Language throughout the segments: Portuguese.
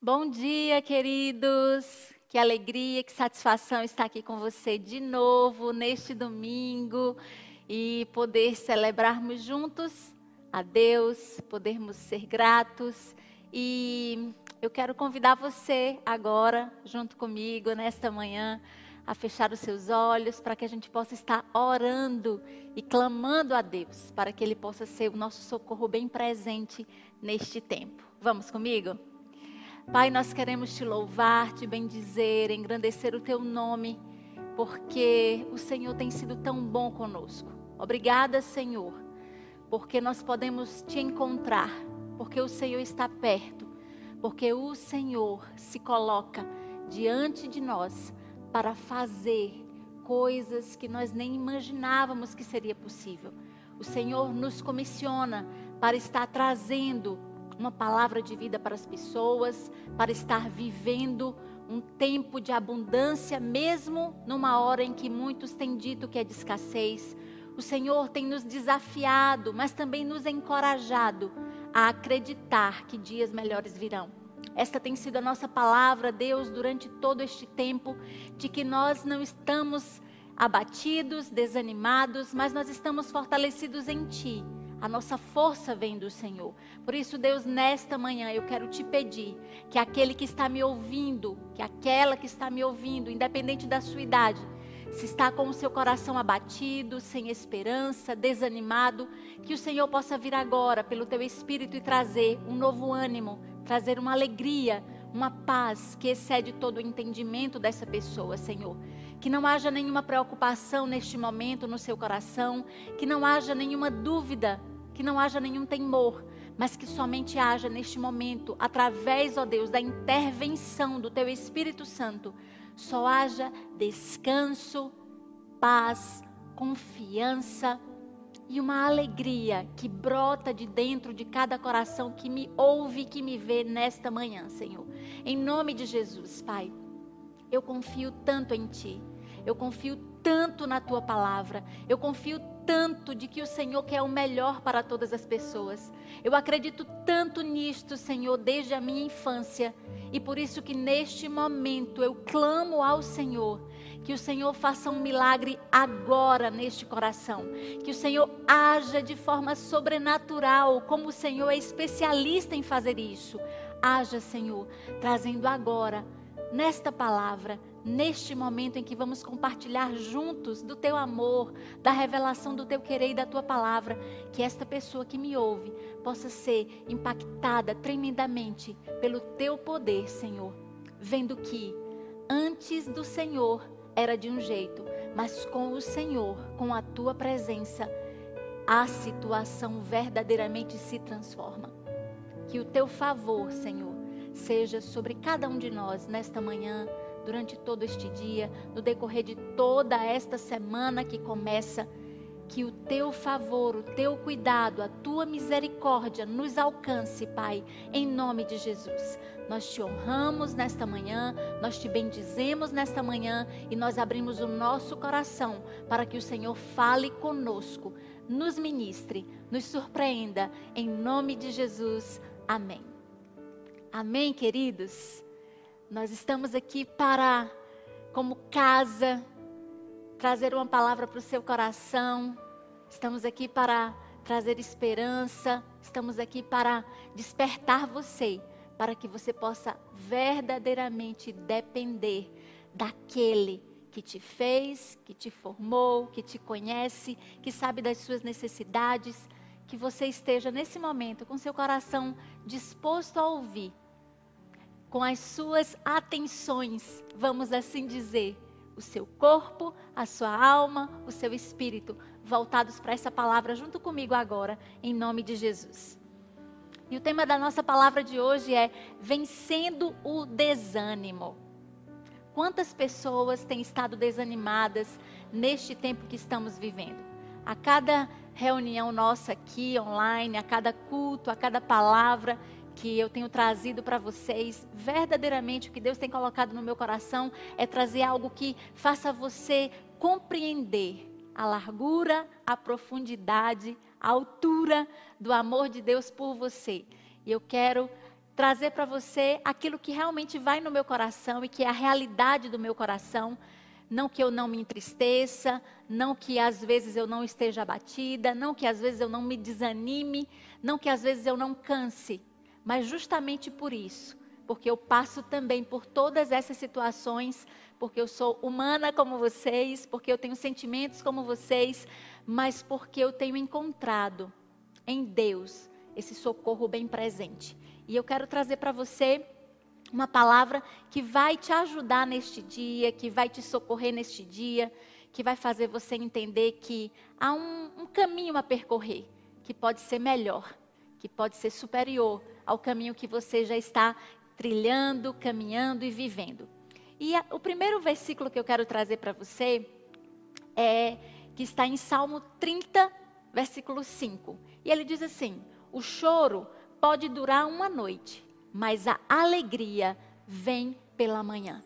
Bom dia, queridos. Que alegria, que satisfação estar aqui com você de novo neste domingo e poder celebrarmos juntos a Deus, podermos ser gratos. E eu quero convidar você agora, junto comigo, nesta manhã, a fechar os seus olhos para que a gente possa estar orando e clamando a Deus, para que Ele possa ser o nosso socorro bem presente neste tempo. Vamos comigo? Pai, nós queremos te louvar, te bendizer, engrandecer o teu nome, porque o Senhor tem sido tão bom conosco. Obrigada, Senhor, porque nós podemos te encontrar, porque o Senhor está perto, porque o Senhor se coloca diante de nós para fazer coisas que nós nem imaginávamos que seria possível. O Senhor nos comissiona para estar trazendo uma palavra de vida para as pessoas, para estar vivendo um tempo de abundância, mesmo numa hora em que muitos têm dito que é de escassez. O Senhor tem nos desafiado, mas também nos encorajado a acreditar que dias melhores virão. Esta tem sido a nossa palavra, Deus, durante todo este tempo, de que nós não estamos abatidos, desanimados, mas nós estamos fortalecidos em Ti a nossa força vem do Senhor. Por isso, Deus, nesta manhã eu quero te pedir que aquele que está me ouvindo, que aquela que está me ouvindo, independente da sua idade, se está com o seu coração abatido, sem esperança, desanimado, que o Senhor possa vir agora pelo teu espírito e trazer um novo ânimo, trazer uma alegria, uma paz que excede todo o entendimento dessa pessoa, Senhor. Que não haja nenhuma preocupação neste momento no seu coração, que não haja nenhuma dúvida, que não haja nenhum temor, mas que somente haja neste momento, através, ó Deus, da intervenção do Teu Espírito Santo, só haja descanso, paz, confiança e uma alegria que brota de dentro de cada coração que me ouve que me vê nesta manhã, Senhor. Em nome de Jesus, Pai. Eu confio tanto em Ti. Eu confio tanto na Tua palavra. Eu confio tanto de que o Senhor quer o melhor para todas as pessoas. Eu acredito tanto nisto, Senhor, desde a minha infância. E por isso que neste momento eu clamo ao Senhor que o Senhor faça um milagre agora neste coração. Que o Senhor haja de forma sobrenatural, como o Senhor é especialista em fazer isso. Haja, Senhor, trazendo agora nesta palavra, neste momento em que vamos compartilhar juntos do teu amor, da revelação do teu querer e da tua palavra, que esta pessoa que me ouve possa ser impactada tremendamente pelo teu poder, Senhor, vendo que antes do Senhor era de um jeito, mas com o Senhor, com a tua presença, a situação verdadeiramente se transforma. Que o teu favor, Senhor, seja sobre cada um de nós nesta manhã, durante todo este dia, no decorrer de toda esta semana que começa. Que o teu favor, o teu cuidado, a tua misericórdia nos alcance, Pai, em nome de Jesus. Nós te honramos nesta manhã, nós te bendizemos nesta manhã e nós abrimos o nosso coração para que o Senhor fale conosco, nos ministre, nos surpreenda, em nome de Jesus. Amém. Amém, queridos? Nós estamos aqui para, como casa, trazer uma palavra para o seu coração. Estamos aqui para trazer esperança. Estamos aqui para despertar você, para que você possa verdadeiramente depender daquele que te fez, que te formou, que te conhece, que sabe das suas necessidades. Que você esteja nesse momento com seu coração disposto a ouvir com as suas atenções, vamos assim dizer, o seu corpo, a sua alma, o seu espírito, voltados para essa palavra junto comigo agora, em nome de Jesus. E o tema da nossa palavra de hoje é vencendo o desânimo. Quantas pessoas têm estado desanimadas neste tempo que estamos vivendo? A cada reunião nossa aqui online, a cada culto, a cada palavra, que eu tenho trazido para vocês, verdadeiramente o que Deus tem colocado no meu coração é trazer algo que faça você compreender a largura, a profundidade, a altura do amor de Deus por você. E eu quero trazer para você aquilo que realmente vai no meu coração e que é a realidade do meu coração. Não que eu não me entristeça, não que às vezes eu não esteja abatida, não que às vezes eu não me desanime, não que às vezes eu não canse, mas justamente por isso, porque eu passo também por todas essas situações, porque eu sou humana como vocês, porque eu tenho sentimentos como vocês, mas porque eu tenho encontrado em Deus esse socorro bem presente. E eu quero trazer para você uma palavra que vai te ajudar neste dia, que vai te socorrer neste dia, que vai fazer você entender que há um, um caminho a percorrer, que pode ser melhor, que pode ser superior ao caminho que você já está trilhando, caminhando e vivendo. E a, o primeiro versículo que eu quero trazer para você é que está em Salmo 30, versículo 5. E ele diz assim: O choro pode durar uma noite, mas a alegria vem pela manhã.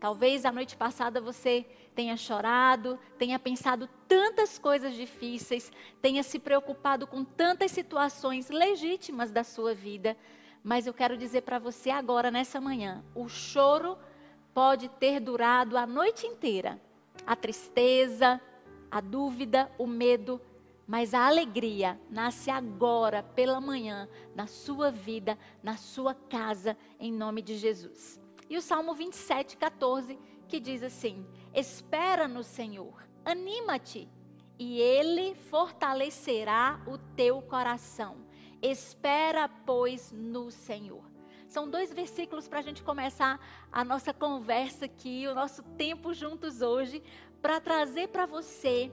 Talvez a noite passada você tenha chorado, tenha pensado tantas coisas difíceis, tenha se preocupado com tantas situações legítimas da sua vida, mas eu quero dizer para você agora, nessa manhã, o choro pode ter durado a noite inteira. A tristeza, a dúvida, o medo mas a alegria nasce agora, pela manhã, na sua vida, na sua casa, em nome de Jesus. E o Salmo 27, 14, que diz assim: Espera no Senhor, anima-te, e Ele fortalecerá o teu coração. Espera, pois, no Senhor. São dois versículos para a gente começar a nossa conversa aqui, o nosso tempo juntos hoje, para trazer para você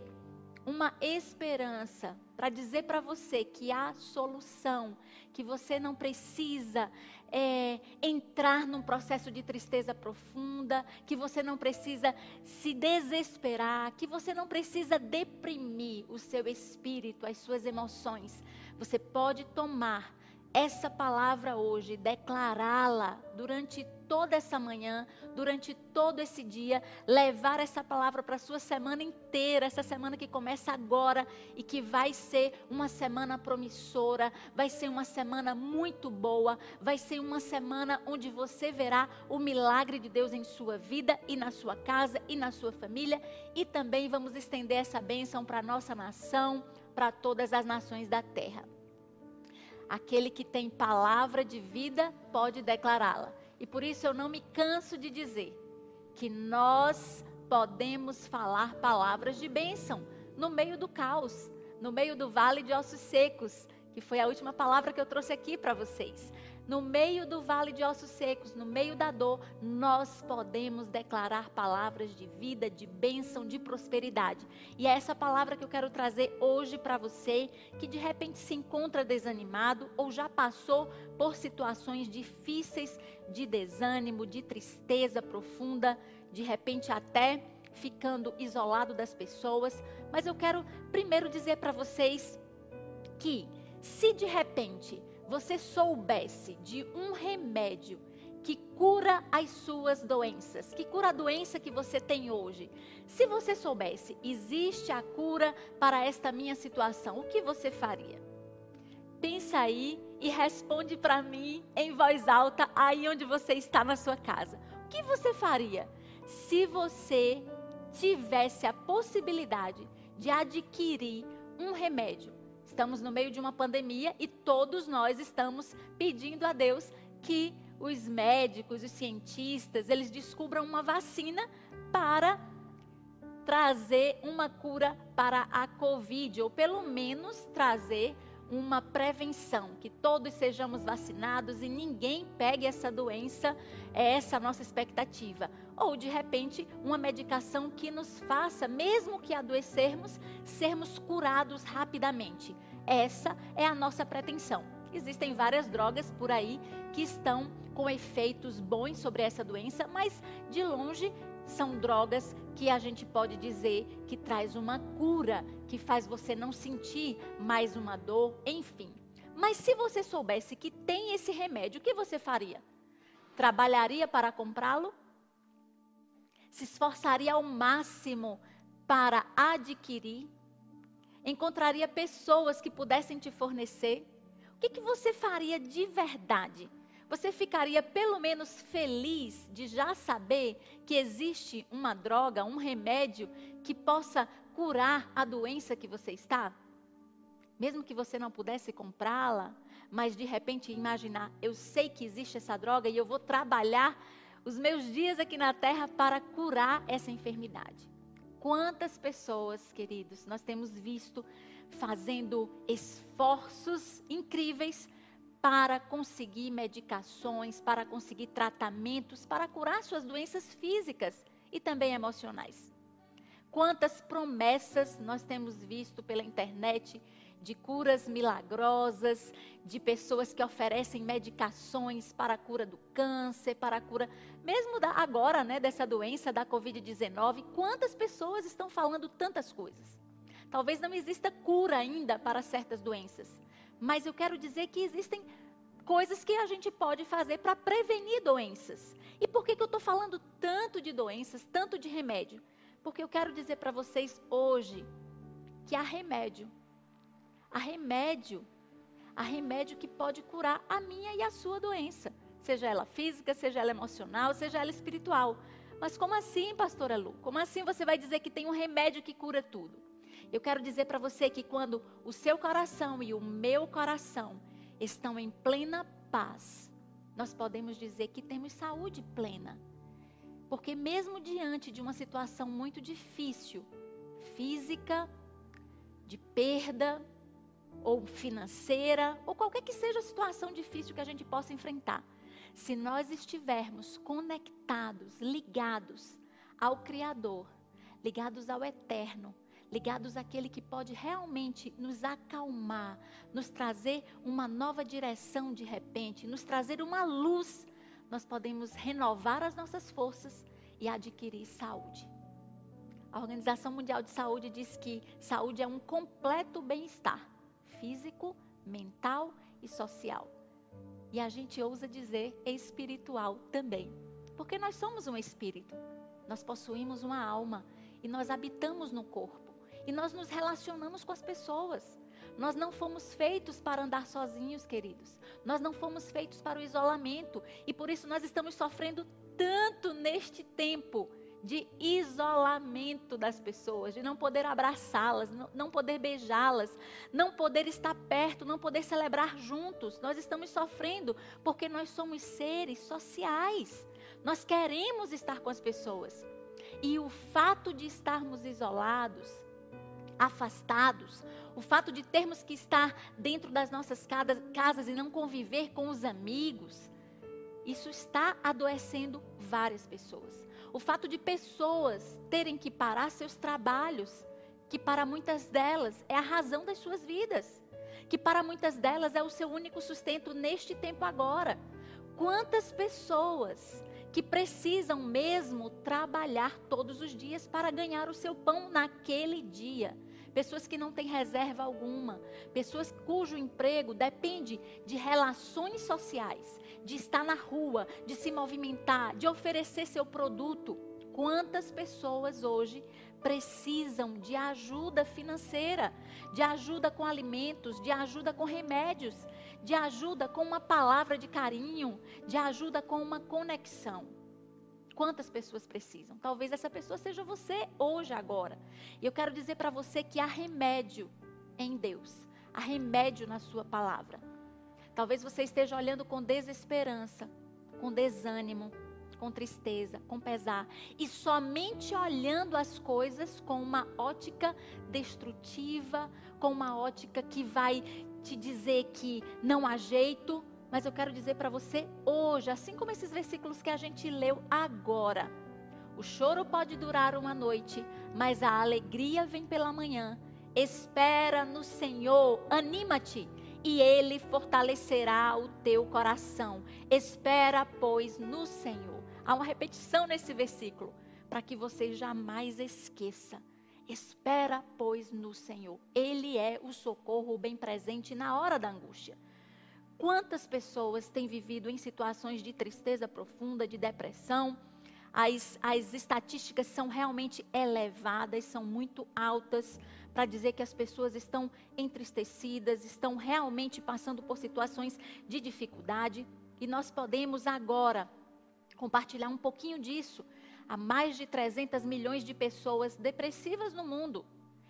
uma esperança para dizer para você que há solução, que você não precisa é, entrar num processo de tristeza profunda, que você não precisa se desesperar, que você não precisa deprimir o seu espírito, as suas emoções. Você pode tomar essa palavra hoje, declará-la durante toda essa manhã, durante todo esse dia, levar essa palavra para a sua semana inteira, essa semana que começa agora e que vai ser uma semana promissora, vai ser uma semana muito boa, vai ser uma semana onde você verá o milagre de Deus em sua vida e na sua casa e na sua família e também vamos estender essa bênção para a nossa nação, para todas as nações da terra. Aquele que tem palavra de vida pode declará-la. E por isso eu não me canso de dizer que nós podemos falar palavras de bênção no meio do caos, no meio do vale de ossos secos, que foi a última palavra que eu trouxe aqui para vocês no meio do vale de ossos secos, no meio da dor, nós podemos declarar palavras de vida, de bênção, de prosperidade. E é essa palavra que eu quero trazer hoje para você que de repente se encontra desanimado ou já passou por situações difíceis de desânimo, de tristeza profunda, de repente até ficando isolado das pessoas. Mas eu quero primeiro dizer para vocês que se de repente você soubesse de um remédio que cura as suas doenças, que cura a doença que você tem hoje. Se você soubesse, existe a cura para esta minha situação, o que você faria? Pensa aí e responde para mim em voz alta, aí onde você está na sua casa. O que você faria se você tivesse a possibilidade de adquirir um remédio Estamos no meio de uma pandemia e todos nós estamos pedindo a Deus que os médicos, os cientistas, eles descubram uma vacina para trazer uma cura para a Covid, ou pelo menos trazer uma prevenção, que todos sejamos vacinados e ninguém pegue essa doença, é essa a nossa expectativa. Ou, de repente, uma medicação que nos faça, mesmo que adoecermos, sermos curados rapidamente. Essa é a nossa pretensão. Existem várias drogas por aí que estão com efeitos bons sobre essa doença, mas de longe são drogas que a gente pode dizer que traz uma cura, que faz você não sentir mais uma dor, enfim. Mas se você soubesse que tem esse remédio, o que você faria? Trabalharia para comprá-lo? Se esforçaria ao máximo para adquirir? Encontraria pessoas que pudessem te fornecer? O que, que você faria de verdade? Você ficaria pelo menos feliz de já saber que existe uma droga, um remédio que possa curar a doença que você está? Mesmo que você não pudesse comprá-la, mas de repente imaginar, eu sei que existe essa droga e eu vou trabalhar os meus dias aqui na terra para curar essa enfermidade. Quantas pessoas, queridos, nós temos visto fazendo esforços incríveis para conseguir medicações, para conseguir tratamentos, para curar suas doenças físicas e também emocionais. Quantas promessas nós temos visto pela internet de curas milagrosas, de pessoas que oferecem medicações para a cura do câncer, para a cura, mesmo da, agora, né, dessa doença da Covid-19. Quantas pessoas estão falando tantas coisas? Talvez não exista cura ainda para certas doenças, mas eu quero dizer que existem coisas que a gente pode fazer para prevenir doenças. E por que, que eu estou falando tanto de doenças, tanto de remédio? Porque eu quero dizer para vocês hoje que há remédio Há remédio. Há remédio que pode curar a minha e a sua doença. Seja ela física, seja ela emocional, seja ela espiritual. Mas como assim, pastora Lu? Como assim você vai dizer que tem um remédio que cura tudo? Eu quero dizer para você que quando o seu coração e o meu coração estão em plena paz, nós podemos dizer que temos saúde plena. Porque mesmo diante de uma situação muito difícil, física, de perda, ou financeira, ou qualquer que seja a situação difícil que a gente possa enfrentar, se nós estivermos conectados, ligados ao Criador, ligados ao Eterno, ligados àquele que pode realmente nos acalmar, nos trazer uma nova direção de repente, nos trazer uma luz, nós podemos renovar as nossas forças e adquirir saúde. A Organização Mundial de Saúde diz que saúde é um completo bem-estar físico, mental e social. E a gente ousa dizer espiritual também. Porque nós somos um espírito. Nós possuímos uma alma e nós habitamos no corpo. E nós nos relacionamos com as pessoas. Nós não fomos feitos para andar sozinhos, queridos. Nós não fomos feitos para o isolamento. E por isso nós estamos sofrendo tanto neste tempo de isolamento das pessoas, de não poder abraçá-las, não poder beijá-las, não poder estar perto, não poder celebrar juntos. Nós estamos sofrendo porque nós somos seres sociais. Nós queremos estar com as pessoas. E o fato de estarmos isolados, afastados, o fato de termos que estar dentro das nossas casas e não conviver com os amigos, isso está adoecendo várias pessoas. O fato de pessoas terem que parar seus trabalhos, que para muitas delas é a razão das suas vidas, que para muitas delas é o seu único sustento neste tempo agora. Quantas pessoas que precisam mesmo trabalhar todos os dias para ganhar o seu pão naquele dia pessoas que não têm reserva alguma, pessoas cujo emprego depende de relações sociais, de estar na rua, de se movimentar, de oferecer seu produto. Quantas pessoas hoje precisam de ajuda financeira, de ajuda com alimentos, de ajuda com remédios, de ajuda com uma palavra de carinho, de ajuda com uma conexão? Quantas pessoas precisam? Talvez essa pessoa seja você hoje, agora. E eu quero dizer para você que há remédio em Deus, há remédio na Sua palavra. Talvez você esteja olhando com desesperança, com desânimo, com tristeza, com pesar, e somente olhando as coisas com uma ótica destrutiva, com uma ótica que vai te dizer que não há jeito, mas eu quero dizer para você hoje, assim como esses versículos que a gente leu agora. O choro pode durar uma noite, mas a alegria vem pela manhã. Espera no Senhor, anima-te, e Ele fortalecerá o teu coração. Espera, pois, no Senhor. Há uma repetição nesse versículo, para que você jamais esqueça. Espera, pois, no Senhor. Ele é o socorro bem presente na hora da angústia. Quantas pessoas têm vivido em situações de tristeza profunda, de depressão? As, as estatísticas são realmente elevadas, são muito altas, para dizer que as pessoas estão entristecidas, estão realmente passando por situações de dificuldade. E nós podemos agora compartilhar um pouquinho disso. Há mais de 300 milhões de pessoas depressivas no mundo.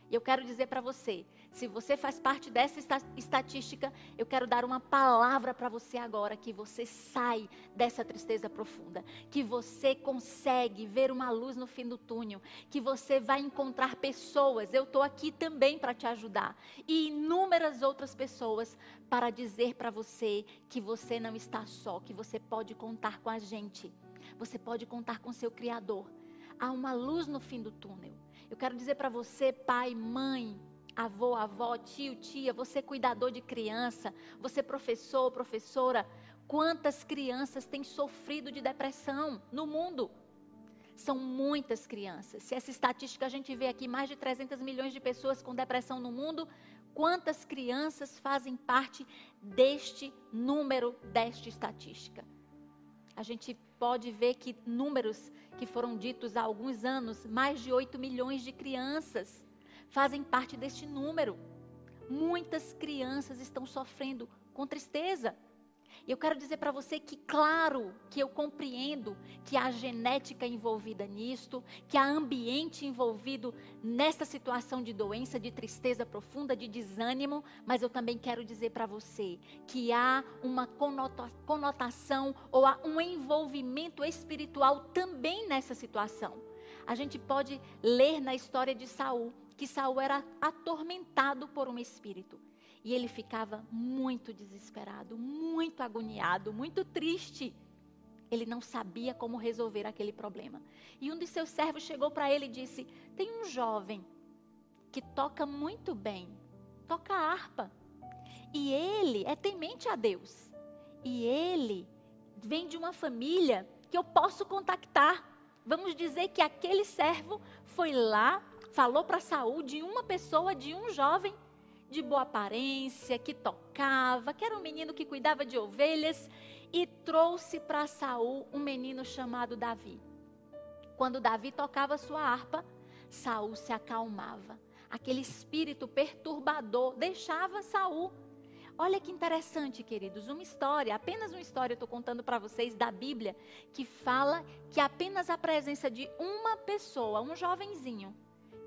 E eu quero dizer para você, se você faz parte dessa estatística, eu quero dar uma palavra para você agora que você sai dessa tristeza profunda, que você consegue ver uma luz no fim do túnel, que você vai encontrar pessoas, eu estou aqui também para te ajudar, e inúmeras outras pessoas para dizer para você que você não está só, que você pode contar com a gente. Você pode contar com seu criador. Há uma luz no fim do túnel. Eu quero dizer para você, pai, mãe, avô, avó, tio, tia, você cuidador de criança, você professor, professora, quantas crianças têm sofrido de depressão no mundo? São muitas crianças. Se essa estatística a gente vê aqui, mais de 300 milhões de pessoas com depressão no mundo, quantas crianças fazem parte deste número, desta estatística? A gente pode ver que números que foram ditos há alguns anos, mais de 8 milhões de crianças fazem parte deste número. Muitas crianças estão sofrendo com tristeza. E eu quero dizer para você que, claro, que eu compreendo que há genética envolvida nisto, que há ambiente envolvido nessa situação de doença, de tristeza profunda, de desânimo, mas eu também quero dizer para você que há uma conotação ou há um envolvimento espiritual também nessa situação. A gente pode ler na história de Saul que Saul era atormentado por um espírito. E ele ficava muito desesperado, muito agoniado, muito triste. Ele não sabia como resolver aquele problema. E um de seus servos chegou para ele e disse: Tem um jovem que toca muito bem, toca harpa. E ele é temente a Deus. E ele vem de uma família que eu posso contactar. Vamos dizer que aquele servo foi lá, falou para Saul de uma pessoa, de um jovem de boa aparência, que tocava, que era um menino que cuidava de ovelhas, e trouxe para Saul um menino chamado Davi. Quando Davi tocava sua harpa, Saul se acalmava. Aquele espírito perturbador deixava Saul. Olha que interessante, queridos, uma história, apenas uma história, eu estou contando para vocês da Bíblia, que fala que apenas a presença de uma pessoa, um jovenzinho,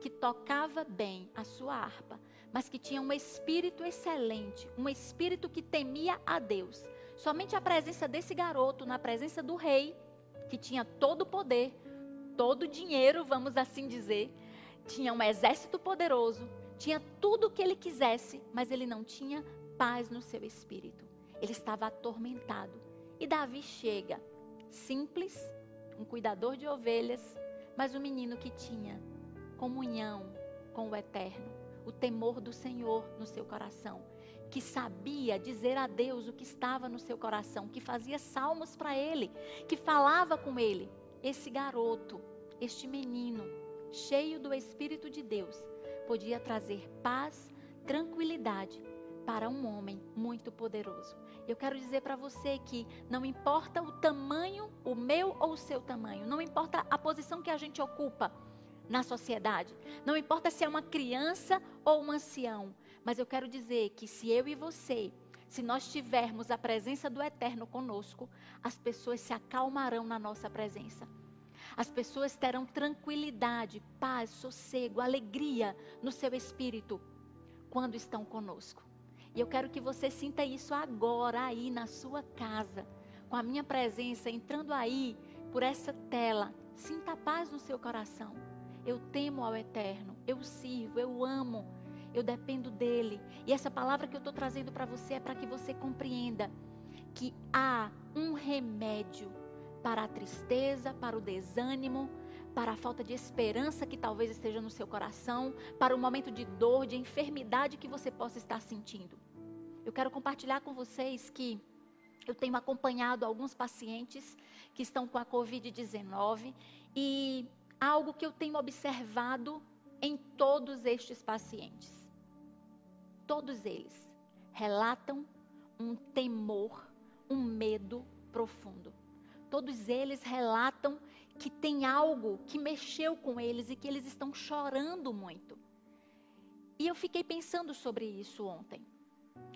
que tocava bem a sua harpa, mas que tinha um espírito excelente, um espírito que temia a Deus. Somente a presença desse garoto, na presença do rei, que tinha todo o poder, todo o dinheiro, vamos assim dizer, tinha um exército poderoso, tinha tudo o que ele quisesse, mas ele não tinha paz no seu espírito. Ele estava atormentado. E Davi chega, simples, um cuidador de ovelhas, mas um menino que tinha comunhão com o eterno o temor do Senhor no seu coração, que sabia dizer a Deus o que estava no seu coração, que fazia salmos para ele, que falava com ele. Esse garoto, este menino, cheio do Espírito de Deus, podia trazer paz, tranquilidade para um homem muito poderoso. Eu quero dizer para você que não importa o tamanho, o meu ou o seu tamanho, não importa a posição que a gente ocupa, na sociedade. Não importa se é uma criança ou um ancião, mas eu quero dizer que se eu e você, se nós tivermos a presença do Eterno conosco, as pessoas se acalmarão na nossa presença. As pessoas terão tranquilidade, paz, sossego, alegria no seu espírito quando estão conosco. E eu quero que você sinta isso agora aí na sua casa, com a minha presença entrando aí por essa tela. Sinta paz no seu coração. Eu temo ao eterno, eu sirvo, eu amo, eu dependo dele. E essa palavra que eu estou trazendo para você é para que você compreenda que há um remédio para a tristeza, para o desânimo, para a falta de esperança que talvez esteja no seu coração, para o momento de dor, de enfermidade que você possa estar sentindo. Eu quero compartilhar com vocês que eu tenho acompanhado alguns pacientes que estão com a Covid-19 e algo que eu tenho observado em todos estes pacientes. Todos eles relatam um temor, um medo profundo. Todos eles relatam que tem algo que mexeu com eles e que eles estão chorando muito. E eu fiquei pensando sobre isso ontem.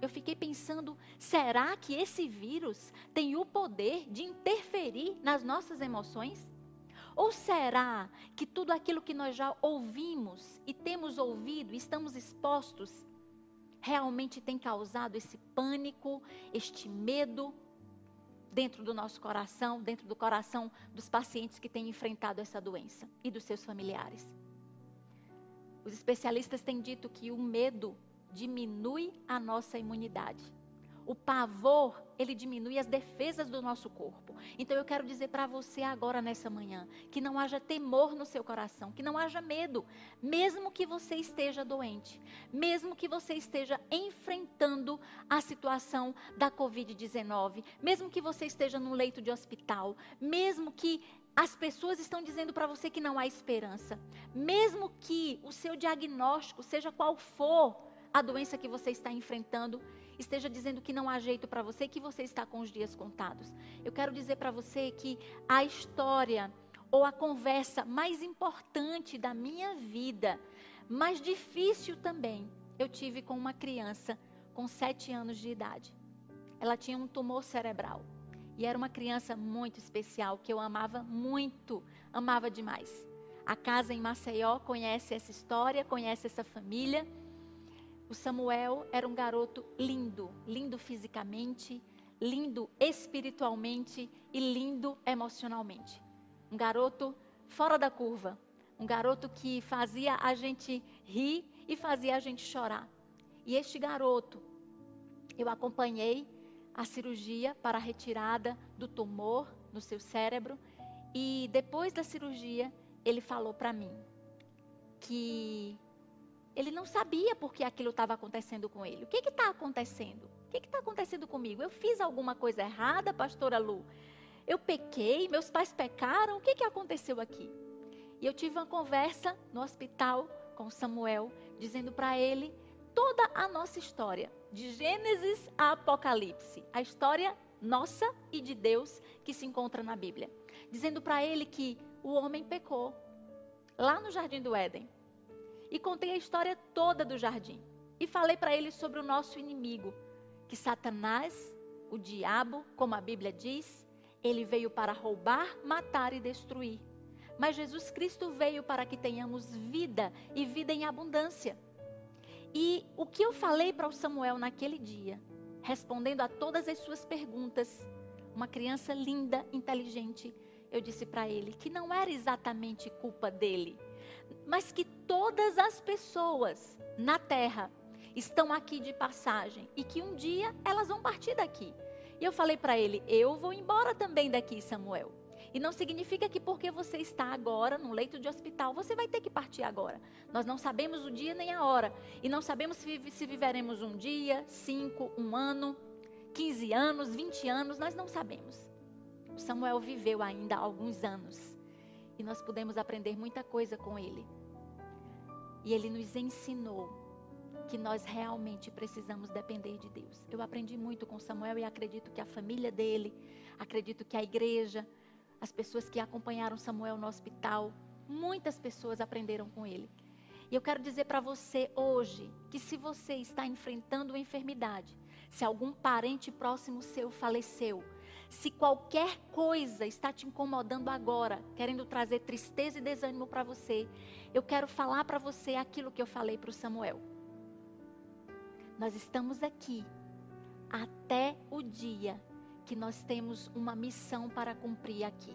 Eu fiquei pensando, será que esse vírus tem o poder de interferir nas nossas emoções? Ou será que tudo aquilo que nós já ouvimos e temos ouvido, estamos expostos, realmente tem causado esse pânico, este medo dentro do nosso coração, dentro do coração dos pacientes que têm enfrentado essa doença e dos seus familiares? Os especialistas têm dito que o medo diminui a nossa imunidade. O pavor, ele diminui as defesas do nosso corpo. Então eu quero dizer para você agora nessa manhã, que não haja temor no seu coração, que não haja medo, mesmo que você esteja doente, mesmo que você esteja enfrentando a situação da COVID-19, mesmo que você esteja no leito de hospital, mesmo que as pessoas estão dizendo para você que não há esperança, mesmo que o seu diagnóstico, seja qual for, a doença que você está enfrentando esteja dizendo que não há jeito para você, que você está com os dias contados. Eu quero dizer para você que a história ou a conversa mais importante da minha vida, mais difícil também, eu tive com uma criança com sete anos de idade. Ela tinha um tumor cerebral. E era uma criança muito especial, que eu amava muito, amava demais. A casa em Maceió conhece essa história, conhece essa família. O Samuel era um garoto lindo, lindo fisicamente, lindo espiritualmente e lindo emocionalmente. Um garoto fora da curva, um garoto que fazia a gente rir e fazia a gente chorar. E este garoto, eu acompanhei a cirurgia para a retirada do tumor no seu cérebro e depois da cirurgia ele falou para mim que ele não sabia por que aquilo estava acontecendo com ele. O que está acontecendo? O que está acontecendo comigo? Eu fiz alguma coisa errada, pastora Lu? Eu pequei? Meus pais pecaram? O que, que aconteceu aqui? E eu tive uma conversa no hospital com Samuel, dizendo para ele toda a nossa história, de Gênesis a Apocalipse, a história nossa e de Deus que se encontra na Bíblia. Dizendo para ele que o homem pecou lá no jardim do Éden e contei a história toda do jardim. E falei para ele sobre o nosso inimigo, que Satanás, o diabo, como a Bíblia diz, ele veio para roubar, matar e destruir. Mas Jesus Cristo veio para que tenhamos vida e vida em abundância. E o que eu falei para o Samuel naquele dia, respondendo a todas as suas perguntas, uma criança linda, inteligente, eu disse para ele que não era exatamente culpa dele, mas que todas as pessoas na terra estão aqui de passagem e que um dia elas vão partir daqui. E eu falei para ele: Eu vou embora também daqui, Samuel. E não significa que porque você está agora no leito de hospital, você vai ter que partir agora. Nós não sabemos o dia nem a hora. E não sabemos se, viveremos um dia, cinco, um ano, quinze anos, vinte anos, nós não sabemos. Samuel viveu ainda alguns anos. E nós pudemos aprender muita coisa com ele. E ele nos ensinou que nós realmente precisamos depender de Deus. Eu aprendi muito com Samuel e acredito que a família dele, acredito que a igreja, as pessoas que acompanharam Samuel no hospital, muitas pessoas aprenderam com ele. E eu quero dizer para você hoje que se você está enfrentando uma enfermidade, se algum parente próximo seu faleceu, se qualquer coisa está te incomodando agora, querendo trazer tristeza e desânimo para você, eu quero falar para você aquilo que eu falei para o Samuel. Nós estamos aqui até o dia que nós temos uma missão para cumprir aqui.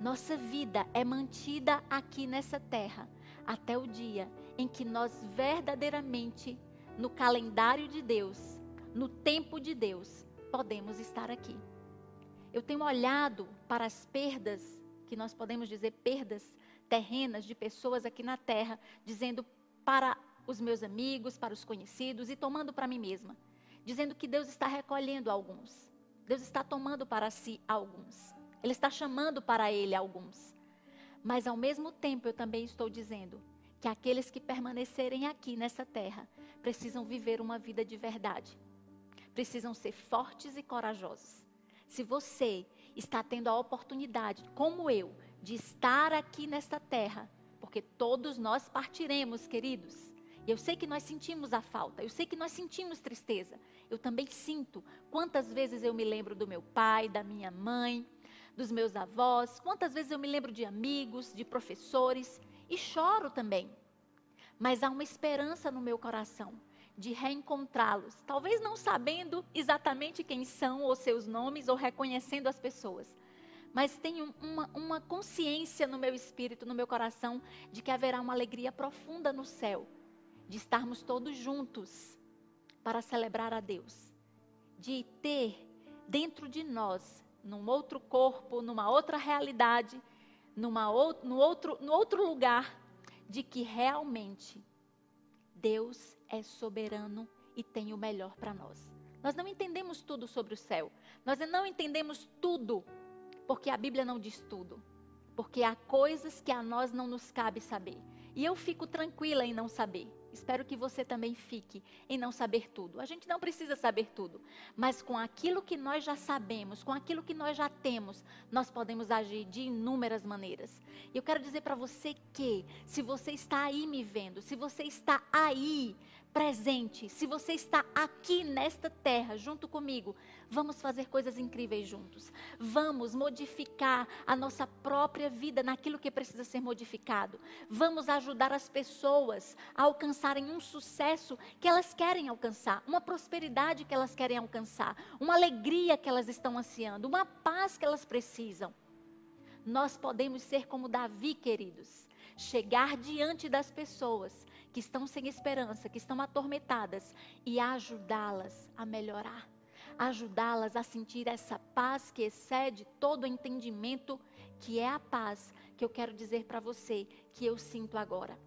Nossa vida é mantida aqui nessa terra até o dia em que nós verdadeiramente, no calendário de Deus, no tempo de Deus, podemos estar aqui. Eu tenho olhado para as perdas, que nós podemos dizer perdas terrenas de pessoas aqui na terra, dizendo para os meus amigos, para os conhecidos e tomando para mim mesma, dizendo que Deus está recolhendo alguns. Deus está tomando para si alguns. Ele está chamando para ele alguns. Mas ao mesmo tempo eu também estou dizendo que aqueles que permanecerem aqui nessa terra precisam viver uma vida de verdade. Precisam ser fortes e corajosos. Se você está tendo a oportunidade, como eu, de estar aqui nesta terra, porque todos nós partiremos, queridos, Eu sei que nós sentimos a falta, eu sei que nós sentimos tristeza. Eu também sinto. Quantas vezes eu me lembro do meu pai, da minha mãe, dos meus avós, quantas vezes eu me lembro de amigos, de professores e choro também. Mas há uma esperança no meu coração de reencontrá-los, talvez não sabendo exatamente quem são ou seus nomes ou reconhecendo as pessoas, mas tenho uma, uma consciência no meu espírito, no meu coração, de que haverá uma alegria profunda no céu de estarmos todos juntos para celebrar a Deus, de ter dentro de nós, num outro corpo, numa outra realidade, numa ou, no, outro, no outro lugar, de que realmente Deus é soberano e tem o melhor para nós. Nós não entendemos tudo sobre o céu. Nós não entendemos tudo, porque a Bíblia não diz tudo. Porque há coisas que a nós não nos cabe saber. E eu fico tranquila em não saber. Espero que você também fique em não saber tudo. A gente não precisa saber tudo, mas com aquilo que nós já sabemos, com aquilo que nós já temos, nós podemos agir de inúmeras maneiras. E eu quero dizer para você que, se você está aí me vendo, se você está aí presente, se você está aqui nesta terra junto comigo, vamos fazer coisas incríveis juntos. Vamos modificar a nossa própria vida naquilo que precisa ser modificado. Vamos ajudar as pessoas a alcançarem um sucesso que elas querem alcançar, uma prosperidade que elas querem alcançar, uma alegria que elas estão ansiando, uma paz que elas precisam. Nós podemos ser como Davi, queridos, chegar diante das pessoas que estão sem esperança, que estão atormentadas e ajudá-las a melhorar, ajudá-las a sentir essa paz que excede todo entendimento, que é a paz que eu quero dizer para você que eu sinto agora.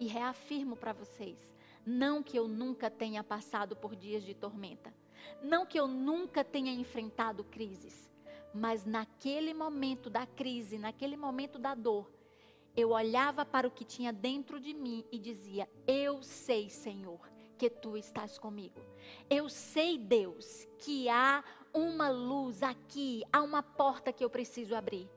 E reafirmo para vocês, não que eu nunca tenha passado por dias de tormenta, não que eu nunca tenha enfrentado crises, mas naquele momento da crise, naquele momento da dor, eu olhava para o que tinha dentro de mim e dizia: Eu sei, Senhor, que tu estás comigo. Eu sei, Deus, que há uma luz aqui, há uma porta que eu preciso abrir.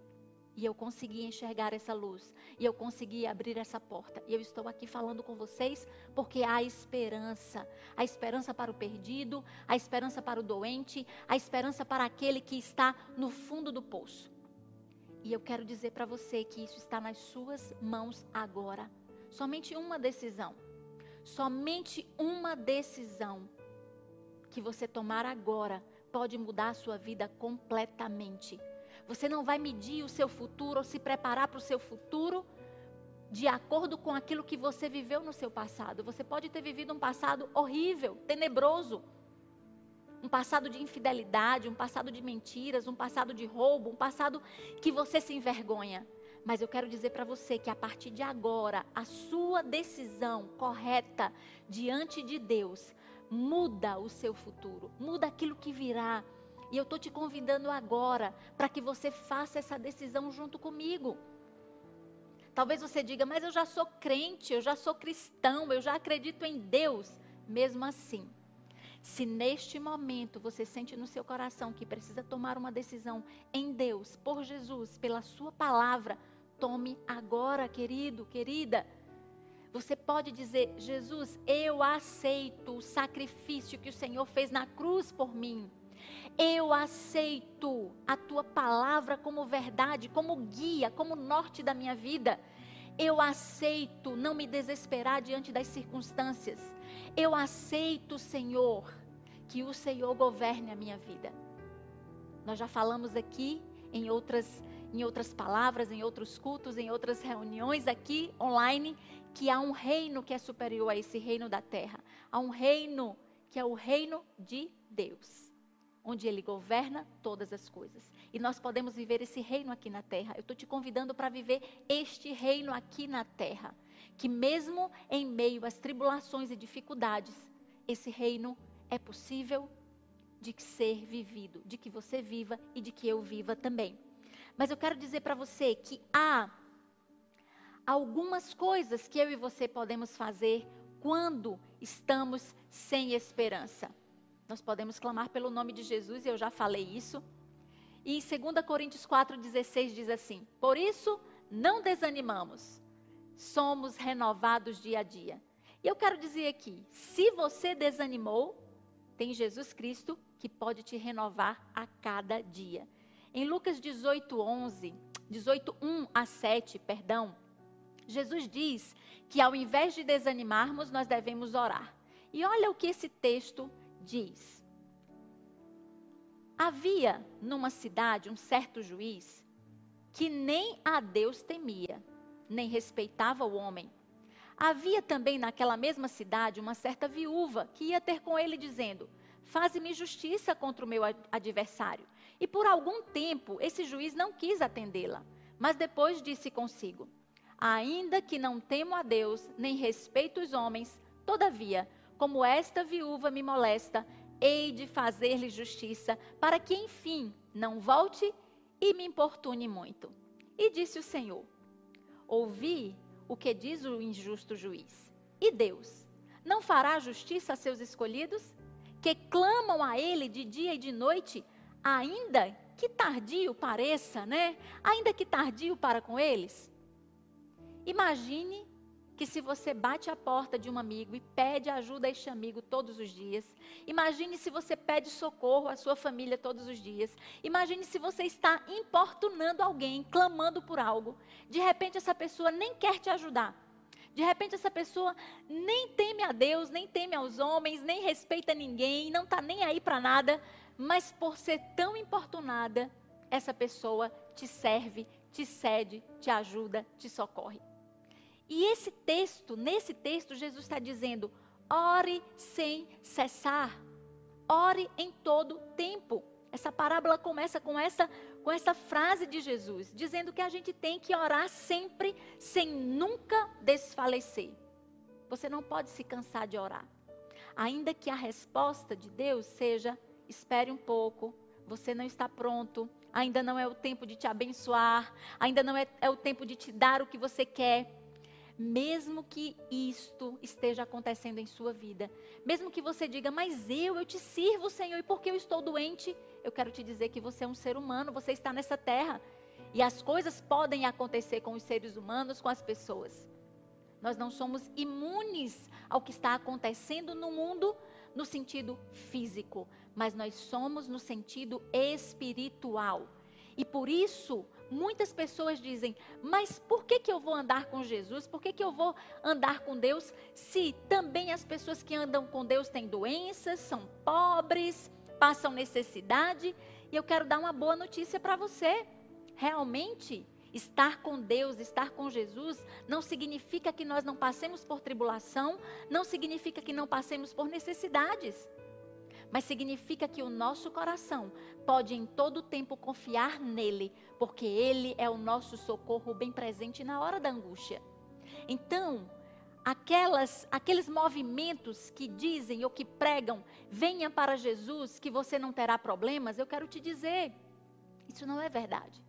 E eu consegui enxergar essa luz. E eu consegui abrir essa porta. E eu estou aqui falando com vocês porque há esperança. A esperança para o perdido, a esperança para o doente, a esperança para aquele que está no fundo do poço. E eu quero dizer para você que isso está nas suas mãos agora. Somente uma decisão. Somente uma decisão que você tomar agora pode mudar a sua vida completamente. Você não vai medir o seu futuro ou se preparar para o seu futuro de acordo com aquilo que você viveu no seu passado. Você pode ter vivido um passado horrível, tenebroso um passado de infidelidade, um passado de mentiras, um passado de roubo, um passado que você se envergonha. Mas eu quero dizer para você que a partir de agora, a sua decisão correta diante de Deus muda o seu futuro, muda aquilo que virá. E eu estou te convidando agora para que você faça essa decisão junto comigo. Talvez você diga, mas eu já sou crente, eu já sou cristão, eu já acredito em Deus. Mesmo assim, se neste momento você sente no seu coração que precisa tomar uma decisão em Deus, por Jesus, pela Sua palavra, tome agora, querido, querida. Você pode dizer: Jesus, eu aceito o sacrifício que o Senhor fez na cruz por mim. Eu aceito a tua palavra como verdade, como guia, como norte da minha vida. Eu aceito não me desesperar diante das circunstâncias. Eu aceito, Senhor, que o Senhor governe a minha vida. Nós já falamos aqui em outras em outras palavras, em outros cultos, em outras reuniões aqui online, que há um reino que é superior a esse reino da terra. Há um reino que é o reino de Deus, onde ele governa todas as coisas. E nós podemos viver esse reino aqui na terra. Eu estou te convidando para viver este reino aqui na terra. Que mesmo em meio às tribulações e dificuldades, esse reino é possível de ser vivido, de que você viva e de que eu viva também. Mas eu quero dizer para você que há algumas coisas que eu e você podemos fazer quando estamos sem esperança. Nós podemos clamar pelo nome de Jesus, e eu já falei isso. E em 2 Coríntios 4,16 diz assim: Por isso não desanimamos, somos renovados dia a dia. E eu quero dizer aqui: se você desanimou, tem Jesus Cristo que pode te renovar a cada dia. Em Lucas 18, 11, 18, 1 a 7, perdão, Jesus diz que ao invés de desanimarmos, nós devemos orar. E olha o que esse texto diz. Havia numa cidade um certo juiz que nem a Deus temia, nem respeitava o homem. Havia também naquela mesma cidade uma certa viúva que ia ter com ele dizendo: Faze-me justiça contra o meu adversário. E por algum tempo esse juiz não quis atendê-la, mas depois disse consigo: Ainda que não temo a Deus, nem respeito os homens, todavia, como esta viúva me molesta, hei de fazer-lhe justiça, para que, enfim, não volte e me importune muito. E disse o Senhor: Ouvi o que diz o injusto juiz. E Deus não fará justiça a seus escolhidos, que clamam a Ele de dia e de noite, ainda que tardio pareça, né? Ainda que tardio para com eles? Imagine que se você bate a porta de um amigo e pede ajuda a este amigo todos os dias, imagine se você pede socorro à sua família todos os dias, imagine se você está importunando alguém, clamando por algo, de repente essa pessoa nem quer te ajudar. De repente essa pessoa nem teme a Deus, nem teme aos homens, nem respeita ninguém, não está nem aí para nada, mas por ser tão importunada, essa pessoa te serve, te cede, te ajuda, te socorre. E esse texto, nesse texto, Jesus está dizendo: ore sem cessar, ore em todo tempo. Essa parábola começa com essa, com essa frase de Jesus, dizendo que a gente tem que orar sempre, sem nunca desfalecer. Você não pode se cansar de orar. Ainda que a resposta de Deus seja: espere um pouco, você não está pronto, ainda não é o tempo de te abençoar, ainda não é, é o tempo de te dar o que você quer mesmo que isto esteja acontecendo em sua vida, mesmo que você diga, mas eu, eu te sirvo, Senhor, e porque eu estou doente, eu quero te dizer que você é um ser humano, você está nessa terra, e as coisas podem acontecer com os seres humanos, com as pessoas. Nós não somos imunes ao que está acontecendo no mundo no sentido físico, mas nós somos no sentido espiritual. E por isso, Muitas pessoas dizem, mas por que, que eu vou andar com Jesus? Por que, que eu vou andar com Deus se também as pessoas que andam com Deus têm doenças, são pobres, passam necessidade? E eu quero dar uma boa notícia para você. Realmente, estar com Deus, estar com Jesus, não significa que nós não passemos por tribulação, não significa que não passemos por necessidades mas significa que o nosso coração pode em todo tempo confiar nele, porque ele é o nosso socorro bem presente na hora da angústia. Então, aquelas, aqueles movimentos que dizem ou que pregam, venha para Jesus que você não terá problemas, eu quero te dizer, isso não é verdade.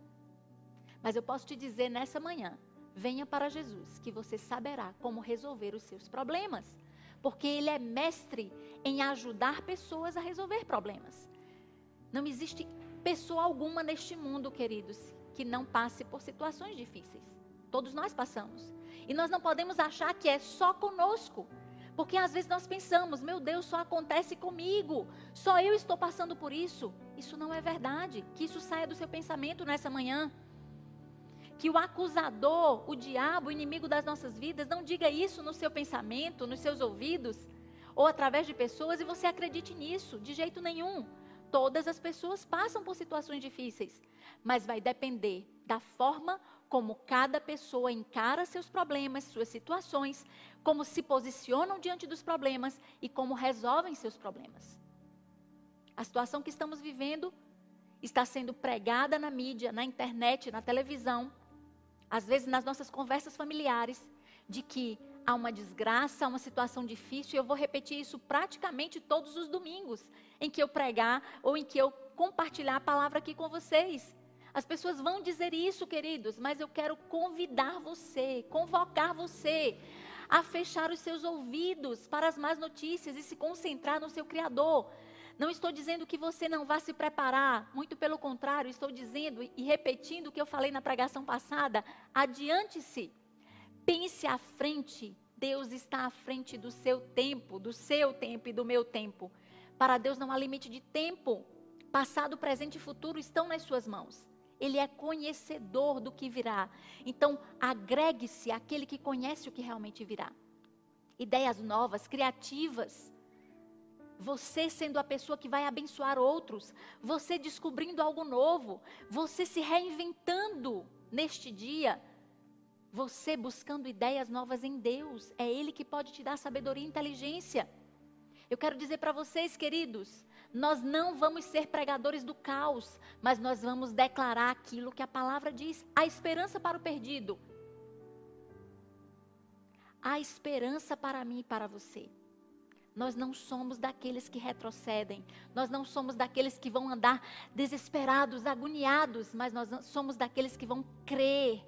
Mas eu posso te dizer nessa manhã, venha para Jesus que você saberá como resolver os seus problemas porque ele é mestre em ajudar pessoas a resolver problemas. Não existe pessoa alguma neste mundo, queridos, que não passe por situações difíceis. Todos nós passamos. E nós não podemos achar que é só conosco. Porque às vezes nós pensamos, meu Deus, só acontece comigo, só eu estou passando por isso. Isso não é verdade. Que isso saia do seu pensamento nessa manhã que o acusador, o diabo, o inimigo das nossas vidas, não diga isso no seu pensamento, nos seus ouvidos, ou através de pessoas e você acredite nisso, de jeito nenhum. Todas as pessoas passam por situações difíceis, mas vai depender da forma como cada pessoa encara seus problemas, suas situações, como se posicionam diante dos problemas e como resolvem seus problemas. A situação que estamos vivendo está sendo pregada na mídia, na internet, na televisão, às vezes nas nossas conversas familiares, de que há uma desgraça, há uma situação difícil, e eu vou repetir isso praticamente todos os domingos, em que eu pregar ou em que eu compartilhar a palavra aqui com vocês. As pessoas vão dizer isso, queridos, mas eu quero convidar você, convocar você a fechar os seus ouvidos para as más notícias e se concentrar no seu Criador. Não estou dizendo que você não vá se preparar, muito pelo contrário, estou dizendo e repetindo o que eu falei na pregação passada: adiante-se, pense à frente Deus está à frente do seu tempo, do seu tempo e do meu tempo. Para Deus não há limite de tempo. Passado, presente e futuro estão nas suas mãos. Ele é conhecedor do que virá. Então, agregue-se àquele que conhece o que realmente virá. Ideias novas, criativas. Você sendo a pessoa que vai abençoar outros. Você descobrindo algo novo. Você se reinventando neste dia. Você buscando ideias novas em Deus. É Ele que pode te dar sabedoria e inteligência. Eu quero dizer para vocês, queridos, nós não vamos ser pregadores do caos, mas nós vamos declarar aquilo que a palavra diz: a esperança para o perdido. A esperança para mim e para você. Nós não somos daqueles que retrocedem, nós não somos daqueles que vão andar desesperados, agoniados, mas nós somos daqueles que vão crer,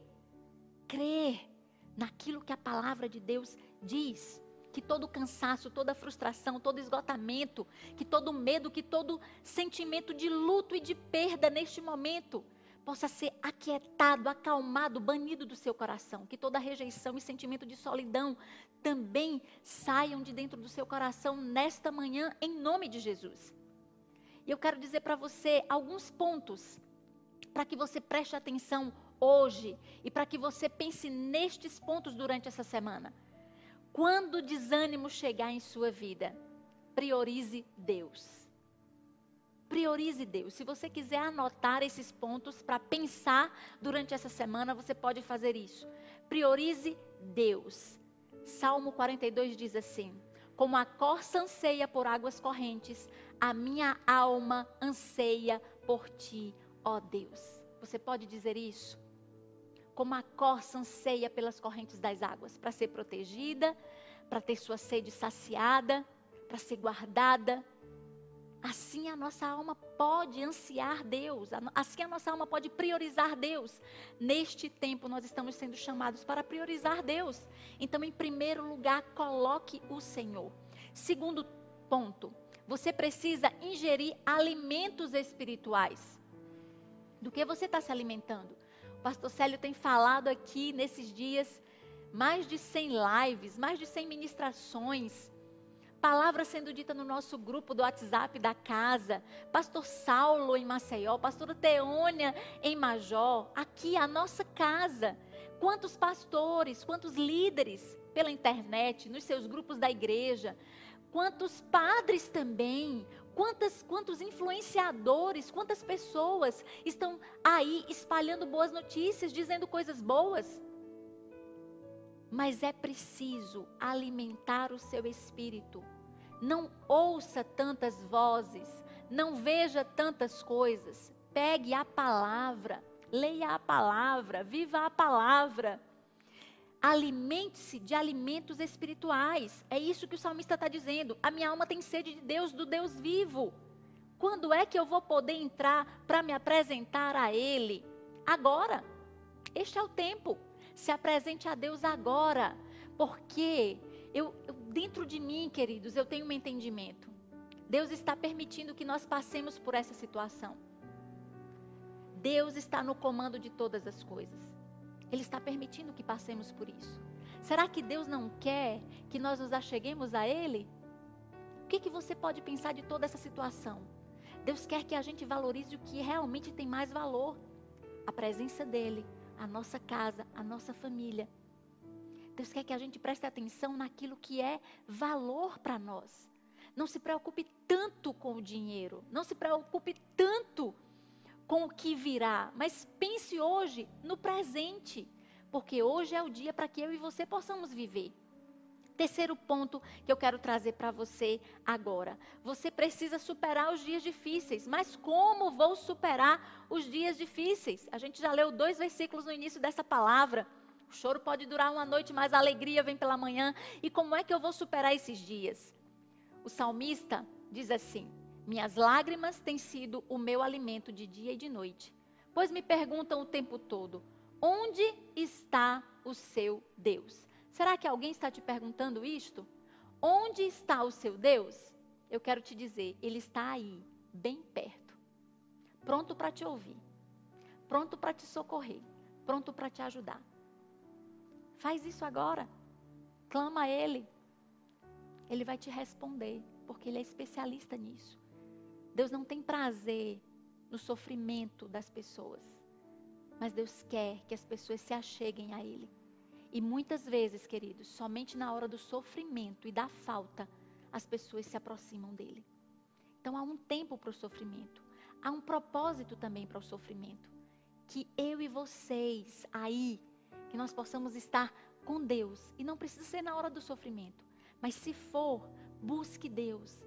crer naquilo que a palavra de Deus diz que todo cansaço, toda frustração, todo esgotamento, que todo medo, que todo sentimento de luto e de perda neste momento possa ser aquietado, acalmado, banido do seu coração. Que toda rejeição e sentimento de solidão também saiam de dentro do seu coração nesta manhã, em nome de Jesus. E eu quero dizer para você alguns pontos para que você preste atenção hoje e para que você pense nestes pontos durante essa semana. Quando o desânimo chegar em sua vida, priorize Deus. Priorize Deus. Se você quiser anotar esses pontos para pensar durante essa semana, você pode fazer isso. Priorize Deus. Salmo 42 diz assim: Como a corça anseia por águas correntes, a minha alma anseia por ti, ó Deus. Você pode dizer isso? como a corça anseia pelas correntes das águas, para ser protegida, para ter sua sede saciada, para ser guardada. Assim a nossa alma pode ansiar Deus, assim a nossa alma pode priorizar Deus. Neste tempo nós estamos sendo chamados para priorizar Deus. Então, em primeiro lugar, coloque o Senhor. Segundo ponto, você precisa ingerir alimentos espirituais. Do que você está se alimentando? pastor Célio tem falado aqui nesses dias, mais de 100 lives, mais de 100 ministrações, palavra sendo dita no nosso grupo do WhatsApp da casa, pastor Saulo em Maceió, pastora Teônia em Major, aqui a nossa casa. Quantos pastores, quantos líderes pela internet, nos seus grupos da igreja, quantos padres também, Quantas, quantos influenciadores, quantas pessoas estão aí espalhando boas notícias, dizendo coisas boas? Mas é preciso alimentar o seu espírito. Não ouça tantas vozes, não veja tantas coisas. Pegue a palavra, leia a palavra, viva a palavra. Alimente-se de alimentos espirituais. É isso que o salmista está dizendo. A minha alma tem sede de Deus, do Deus vivo. Quando é que eu vou poder entrar para me apresentar a Ele? Agora. Este é o tempo. Se apresente a Deus agora. Porque eu, eu, dentro de mim, queridos, eu tenho um entendimento. Deus está permitindo que nós passemos por essa situação. Deus está no comando de todas as coisas. Ele está permitindo que passemos por isso. Será que Deus não quer que nós nos acheguemos a Ele? O que, que você pode pensar de toda essa situação? Deus quer que a gente valorize o que realmente tem mais valor: a presença dEle, a nossa casa, a nossa família. Deus quer que a gente preste atenção naquilo que é valor para nós. Não se preocupe tanto com o dinheiro, não se preocupe tanto com o que virá, mas pense hoje no presente, porque hoje é o dia para que eu e você possamos viver. Terceiro ponto que eu quero trazer para você agora. Você precisa superar os dias difíceis. Mas como vou superar os dias difíceis? A gente já leu dois versículos no início dessa palavra. O choro pode durar uma noite, mas a alegria vem pela manhã. E como é que eu vou superar esses dias? O salmista diz assim: minhas lágrimas têm sido o meu alimento de dia e de noite, pois me perguntam o tempo todo: onde está o seu Deus? Será que alguém está te perguntando isto? Onde está o seu Deus? Eu quero te dizer, ele está aí, bem perto, pronto para te ouvir, pronto para te socorrer, pronto para te ajudar. Faz isso agora. clama a Ele. Ele vai te responder, porque Ele é especialista nisso. Deus não tem prazer no sofrimento das pessoas, mas Deus quer que as pessoas se acheguem a Ele. E muitas vezes, queridos, somente na hora do sofrimento e da falta, as pessoas se aproximam dele. Então há um tempo para o sofrimento, há um propósito também para o sofrimento. Que eu e vocês aí, que nós possamos estar com Deus, e não precisa ser na hora do sofrimento, mas se for, busque Deus.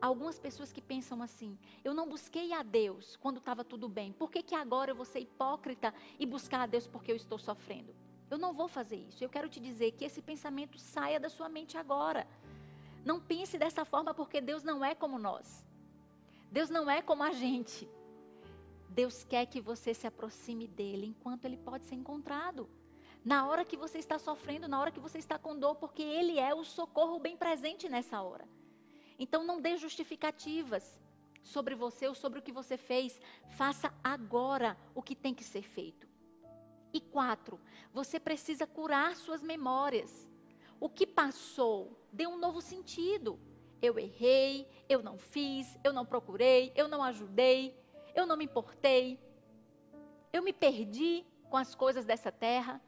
Algumas pessoas que pensam assim: eu não busquei a Deus quando estava tudo bem, por que, que agora eu vou ser hipócrita e buscar a Deus porque eu estou sofrendo? Eu não vou fazer isso. Eu quero te dizer que esse pensamento saia da sua mente agora. Não pense dessa forma porque Deus não é como nós. Deus não é como a gente. Deus quer que você se aproxime dele enquanto ele pode ser encontrado. Na hora que você está sofrendo, na hora que você está com dor, porque ele é o socorro bem presente nessa hora. Então não dê justificativas sobre você ou sobre o que você fez. Faça agora o que tem que ser feito. E quatro, você precisa curar suas memórias. O que passou dê um novo sentido. Eu errei, eu não fiz, eu não procurei, eu não ajudei, eu não me importei, eu me perdi com as coisas dessa terra.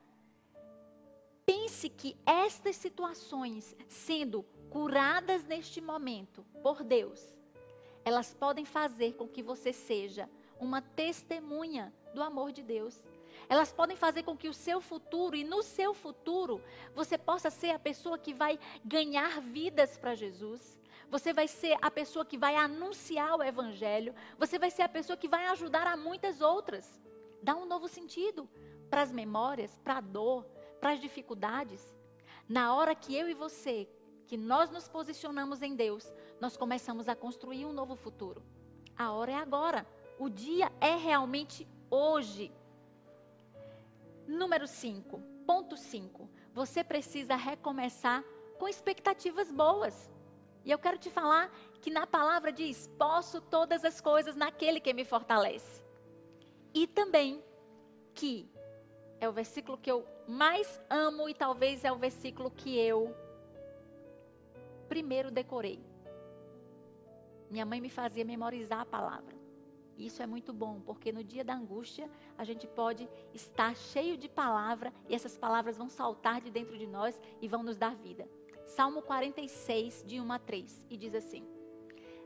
Pense que estas situações, sendo curadas neste momento por Deus, elas podem fazer com que você seja uma testemunha do amor de Deus. Elas podem fazer com que o seu futuro e no seu futuro você possa ser a pessoa que vai ganhar vidas para Jesus. Você vai ser a pessoa que vai anunciar o evangelho. Você vai ser a pessoa que vai ajudar a muitas outras. Dá um novo sentido para as memórias, para a dor, para as dificuldades. Na hora que eu e você, que nós nos posicionamos em Deus, nós começamos a construir um novo futuro. A hora é agora. O dia é realmente hoje. Número 5, ponto 5. Você precisa recomeçar com expectativas boas. E eu quero te falar que na palavra diz: posso todas as coisas naquele que me fortalece. E também que é o versículo que eu mais amo e talvez é o versículo que eu primeiro decorei. Minha mãe me fazia memorizar a palavra. Isso é muito bom, porque no dia da angústia a gente pode estar cheio de palavra e essas palavras vão saltar de dentro de nós e vão nos dar vida. Salmo 46, de 1 a 3, e diz assim: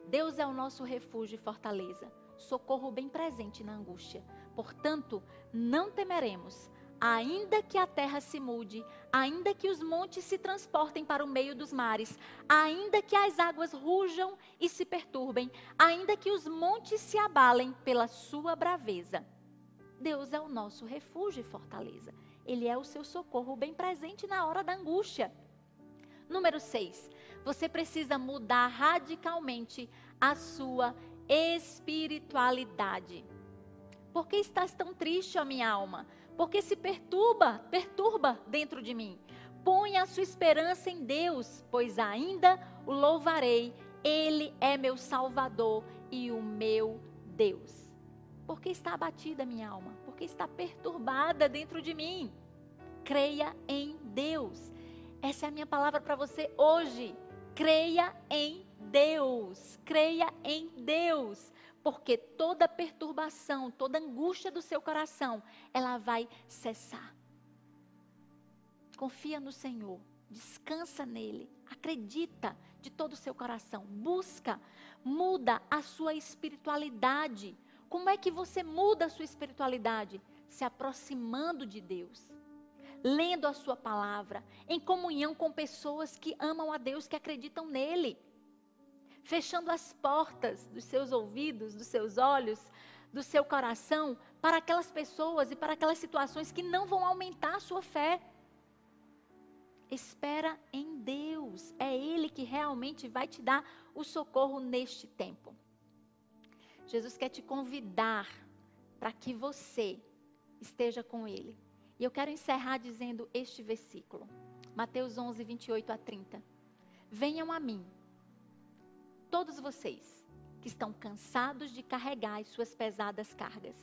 Deus é o nosso refúgio e fortaleza, socorro bem presente na angústia. Portanto, não temeremos, Ainda que a terra se mude, ainda que os montes se transportem para o meio dos mares, ainda que as águas rujam e se perturbem, ainda que os montes se abalem pela sua braveza. Deus é o nosso refúgio e fortaleza. Ele é o seu socorro bem presente na hora da angústia. Número 6. Você precisa mudar radicalmente a sua espiritualidade. Por que estás tão triste, ó minha alma? Porque se perturba, perturba dentro de mim. Põe a sua esperança em Deus, pois ainda o louvarei. Ele é meu Salvador e o meu Deus. Porque está abatida minha alma, porque está perturbada dentro de mim. Creia em Deus. Essa é a minha palavra para você hoje. Creia em Deus. Creia em Deus porque toda perturbação, toda angústia do seu coração, ela vai cessar. Confia no Senhor, descansa nele, acredita de todo o seu coração, busca, muda a sua espiritualidade. Como é que você muda a sua espiritualidade? Se aproximando de Deus lendo a sua palavra, em comunhão com pessoas que amam a Deus, que acreditam nele fechando as portas dos seus ouvidos, dos seus olhos, do seu coração para aquelas pessoas e para aquelas situações que não vão aumentar a sua fé. Espera em Deus, é Ele que realmente vai te dar o socorro neste tempo. Jesus quer te convidar para que você esteja com Ele. E eu quero encerrar dizendo este versículo, Mateus 11, 28 a 30. Venham a mim todos vocês que estão cansados de carregar as suas pesadas cargas,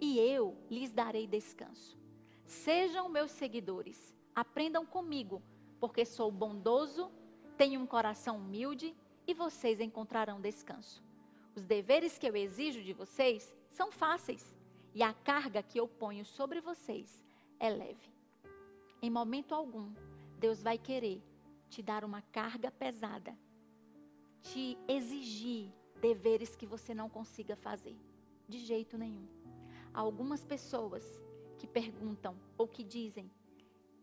e eu lhes darei descanso. Sejam meus seguidores, aprendam comigo, porque sou bondoso, tenho um coração humilde e vocês encontrarão descanso. Os deveres que eu exijo de vocês são fáceis e a carga que eu ponho sobre vocês é leve. Em momento algum, Deus vai querer te dar uma carga pesada, te exigir deveres que você não consiga fazer. De jeito nenhum. Há algumas pessoas que perguntam ou que dizem: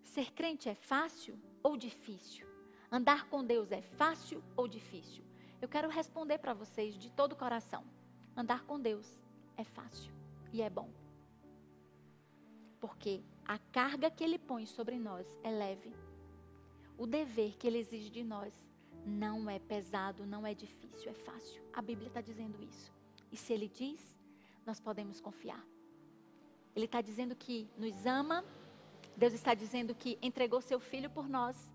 ser crente é fácil ou difícil? Andar com Deus é fácil ou difícil? Eu quero responder para vocês de todo o coração: andar com Deus é fácil e é bom. Porque a carga que Ele põe sobre nós é leve. O dever que Ele exige de nós não é pesado, não é difícil, é fácil. A Bíblia está dizendo isso. E se Ele diz, nós podemos confiar. Ele está dizendo que nos ama, Deus está dizendo que entregou seu filho por nós.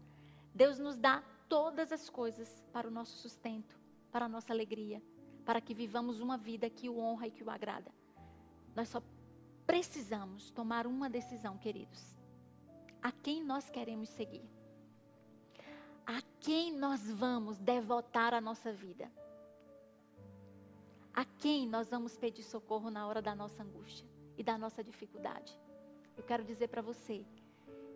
Deus nos dá todas as coisas para o nosso sustento, para a nossa alegria, para que vivamos uma vida que o honra e que o agrada. Nós só precisamos tomar uma decisão, queridos. A quem nós queremos seguir? A quem nós vamos devotar a nossa vida? A quem nós vamos pedir socorro na hora da nossa angústia e da nossa dificuldade? Eu quero dizer para você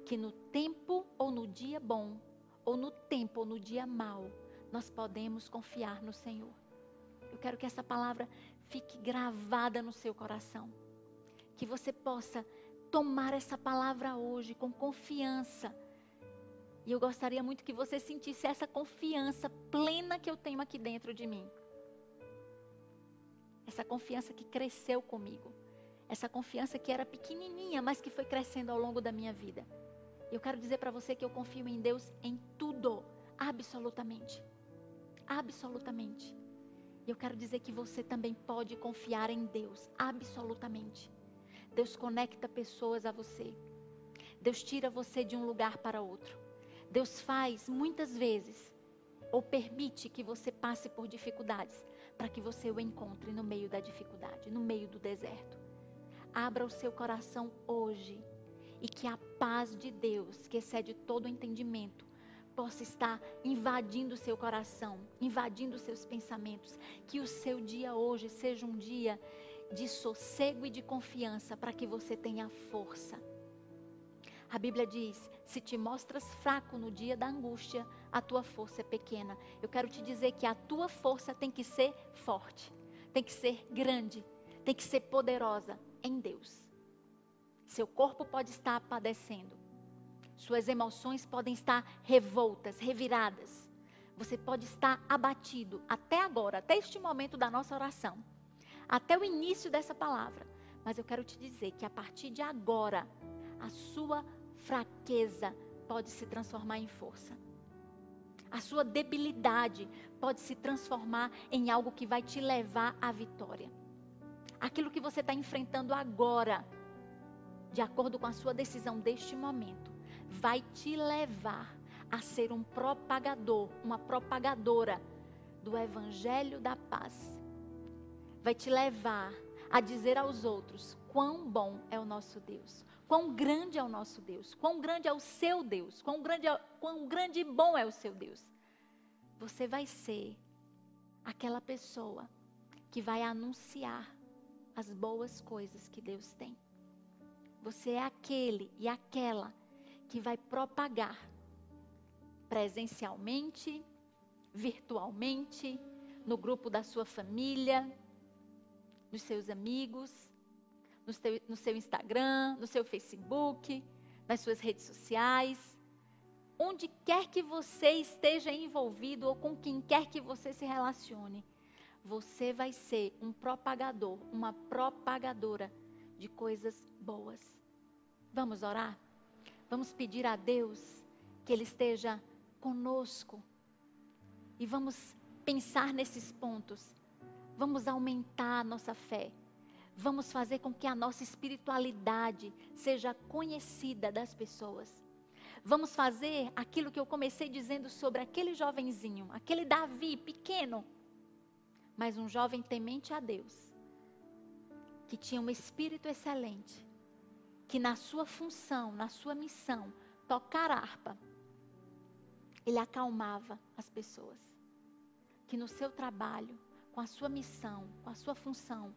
que no tempo ou no dia bom, ou no tempo ou no dia mau, nós podemos confiar no Senhor. Eu quero que essa palavra fique gravada no seu coração. Que você possa tomar essa palavra hoje com confiança. E eu gostaria muito que você sentisse essa confiança plena que eu tenho aqui dentro de mim. Essa confiança que cresceu comigo. Essa confiança que era pequenininha, mas que foi crescendo ao longo da minha vida. Eu quero dizer para você que eu confio em Deus em tudo, absolutamente. Absolutamente. E eu quero dizer que você também pode confiar em Deus, absolutamente. Deus conecta pessoas a você. Deus tira você de um lugar para outro. Deus faz muitas vezes ou permite que você passe por dificuldades para que você o encontre no meio da dificuldade, no meio do deserto. Abra o seu coração hoje e que a paz de Deus, que excede todo entendimento, possa estar invadindo o seu coração, invadindo os seus pensamentos. Que o seu dia hoje seja um dia de sossego e de confiança para que você tenha força. A Bíblia diz: se te mostras fraco no dia da angústia, a tua força é pequena. Eu quero te dizer que a tua força tem que ser forte, tem que ser grande, tem que ser poderosa em Deus. Seu corpo pode estar padecendo, suas emoções podem estar revoltas, reviradas. Você pode estar abatido até agora, até este momento da nossa oração, até o início dessa palavra. Mas eu quero te dizer que a partir de agora, a sua fraqueza pode se transformar em força. A sua debilidade pode se transformar em algo que vai te levar à vitória. Aquilo que você está enfrentando agora, de acordo com a sua decisão deste momento, vai te levar a ser um propagador, uma propagadora do Evangelho da paz. Vai te levar a dizer aos outros quão bom é o nosso Deus, quão grande é o nosso Deus, quão grande é o seu Deus, quão grande, é, quão grande e bom é o seu Deus. Você vai ser aquela pessoa que vai anunciar as boas coisas que Deus tem. Você é aquele e aquela que vai propagar presencialmente, virtualmente, no grupo da sua família, nos seus amigos, no seu, no seu Instagram, no seu Facebook, nas suas redes sociais. Onde quer que você esteja envolvido ou com quem quer que você se relacione, você vai ser um propagador, uma propagadora de coisas boas. Vamos orar? Vamos pedir a Deus que Ele esteja conosco. E vamos pensar nesses pontos. Vamos aumentar a nossa fé. Vamos fazer com que a nossa espiritualidade seja conhecida das pessoas. Vamos fazer aquilo que eu comecei dizendo sobre aquele jovenzinho, aquele Davi pequeno, mas um jovem temente a Deus, que tinha um espírito excelente, que na sua função, na sua missão, tocar harpa, ele acalmava as pessoas. Que no seu trabalho, com a sua missão, com a sua função,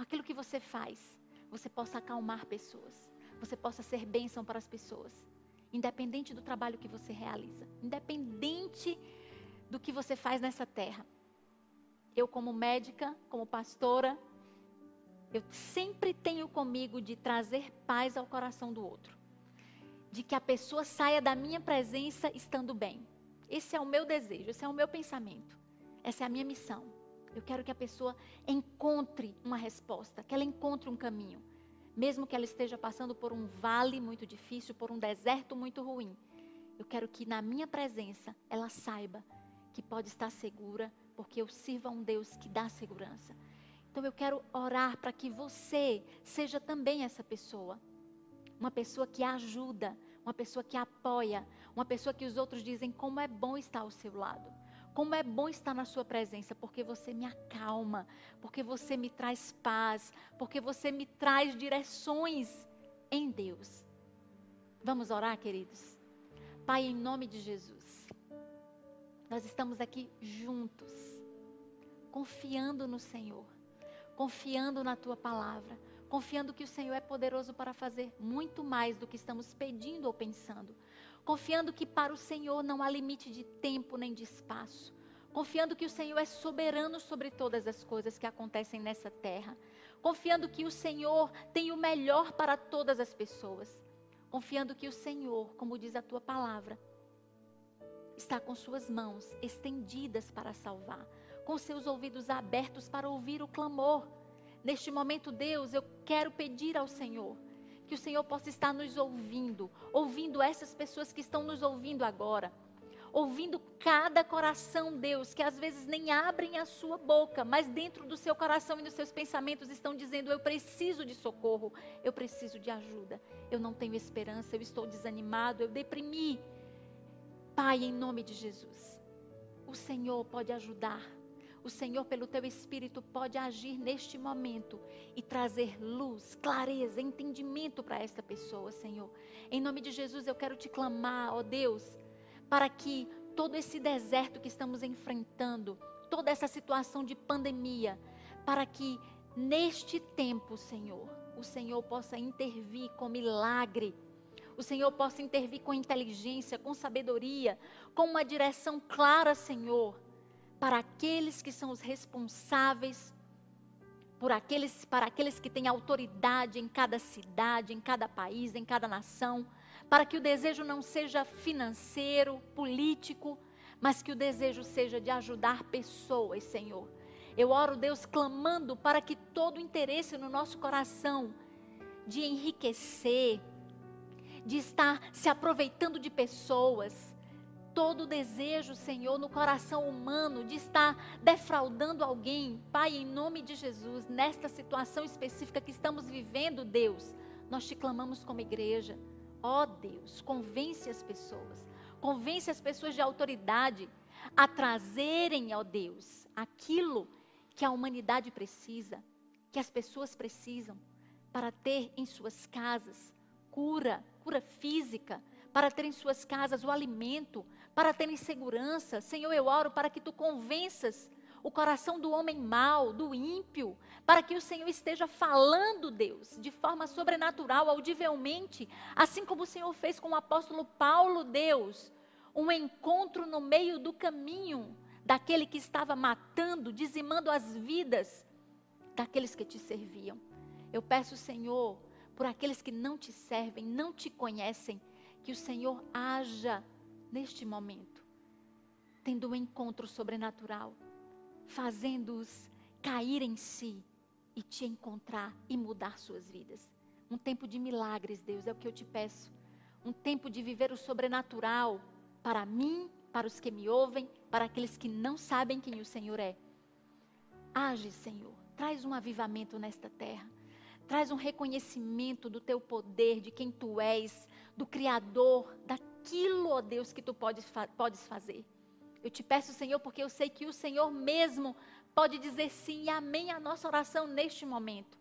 aquilo que você faz, você possa acalmar pessoas, você possa ser bênção para as pessoas, independente do trabalho que você realiza, independente do que você faz nessa terra. Eu, como médica, como pastora, eu sempre tenho comigo de trazer paz ao coração do outro. De que a pessoa saia da minha presença estando bem. Esse é o meu desejo, esse é o meu pensamento. Essa é a minha missão. Eu quero que a pessoa encontre uma resposta, que ela encontre um caminho. Mesmo que ela esteja passando por um vale muito difícil, por um deserto muito ruim. Eu quero que na minha presença ela saiba que pode estar segura, porque eu sirvo a um Deus que dá segurança. Então eu quero orar para que você seja também essa pessoa. Uma pessoa que ajuda, uma pessoa que apoia, uma pessoa que os outros dizem como é bom estar ao seu lado. Como é bom estar na sua presença, porque você me acalma, porque você me traz paz, porque você me traz direções em Deus. Vamos orar, queridos? Pai, em nome de Jesus, nós estamos aqui juntos, confiando no Senhor confiando na tua palavra, confiando que o Senhor é poderoso para fazer muito mais do que estamos pedindo ou pensando, confiando que para o Senhor não há limite de tempo nem de espaço, confiando que o Senhor é soberano sobre todas as coisas que acontecem nessa terra, confiando que o Senhor tem o melhor para todas as pessoas, confiando que o Senhor, como diz a tua palavra, está com suas mãos estendidas para salvar com seus ouvidos abertos para ouvir o clamor. Neste momento, Deus, eu quero pedir ao Senhor que o Senhor possa estar nos ouvindo, ouvindo essas pessoas que estão nos ouvindo agora, ouvindo cada coração, Deus, que às vezes nem abrem a sua boca, mas dentro do seu coração e dos seus pensamentos estão dizendo: Eu preciso de socorro, eu preciso de ajuda, eu não tenho esperança, eu estou desanimado, eu deprimi. Pai, em nome de Jesus, o Senhor pode ajudar o Senhor, pelo teu Espírito, pode agir neste momento e trazer luz, clareza, entendimento para esta pessoa, Senhor. Em nome de Jesus, eu quero te clamar, ó Deus, para que todo esse deserto que estamos enfrentando, toda essa situação de pandemia, para que neste tempo, Senhor, o Senhor possa intervir com milagre. O Senhor possa intervir com inteligência, com sabedoria, com uma direção clara, Senhor para aqueles que são os responsáveis por aqueles, para aqueles que têm autoridade em cada cidade, em cada país, em cada nação, para que o desejo não seja financeiro, político, mas que o desejo seja de ajudar pessoas, Senhor. Eu oro, Deus, clamando para que todo o interesse no nosso coração de enriquecer, de estar se aproveitando de pessoas, todo desejo, Senhor, no coração humano de estar defraudando alguém, Pai, em nome de Jesus, nesta situação específica que estamos vivendo, Deus, nós te clamamos como igreja. Ó oh, Deus, convence as pessoas, convence as pessoas de autoridade a trazerem, ó oh Deus, aquilo que a humanidade precisa, que as pessoas precisam para ter em suas casas cura, cura física, para ter em suas casas o alimento, para terem segurança. Senhor, eu oro para que tu convenças o coração do homem mau, do ímpio, para que o Senhor esteja falando, Deus, de forma sobrenatural, audivelmente, assim como o Senhor fez com o apóstolo Paulo, Deus, um encontro no meio do caminho daquele que estava matando, dizimando as vidas daqueles que te serviam. Eu peço, Senhor, por aqueles que não te servem, não te conhecem, que o Senhor haja neste momento, tendo um encontro sobrenatural, fazendo-os cair em si e te encontrar e mudar suas vidas. Um tempo de milagres, Deus, é o que eu te peço. Um tempo de viver o sobrenatural para mim, para os que me ouvem, para aqueles que não sabem quem o Senhor é. Age, Senhor, traz um avivamento nesta terra. Traz um reconhecimento do teu poder, de quem tu és, do Criador, da aquilo, ó Deus, que tu podes, podes fazer. Eu te peço, Senhor, porque eu sei que o Senhor mesmo pode dizer sim e amém à nossa oração neste momento.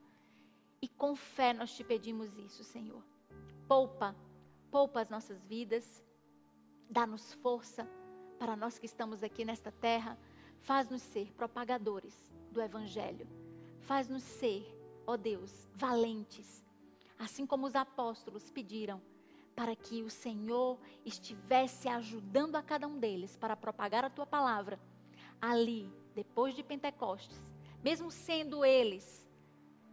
E com fé nós te pedimos isso, Senhor. Poupa, poupa as nossas vidas. Dá-nos força para nós que estamos aqui nesta terra. Faz-nos ser propagadores do Evangelho. Faz-nos ser, ó Deus, valentes. Assim como os apóstolos pediram para que o Senhor estivesse ajudando a cada um deles para propagar a tua palavra. Ali, depois de Pentecostes, mesmo sendo eles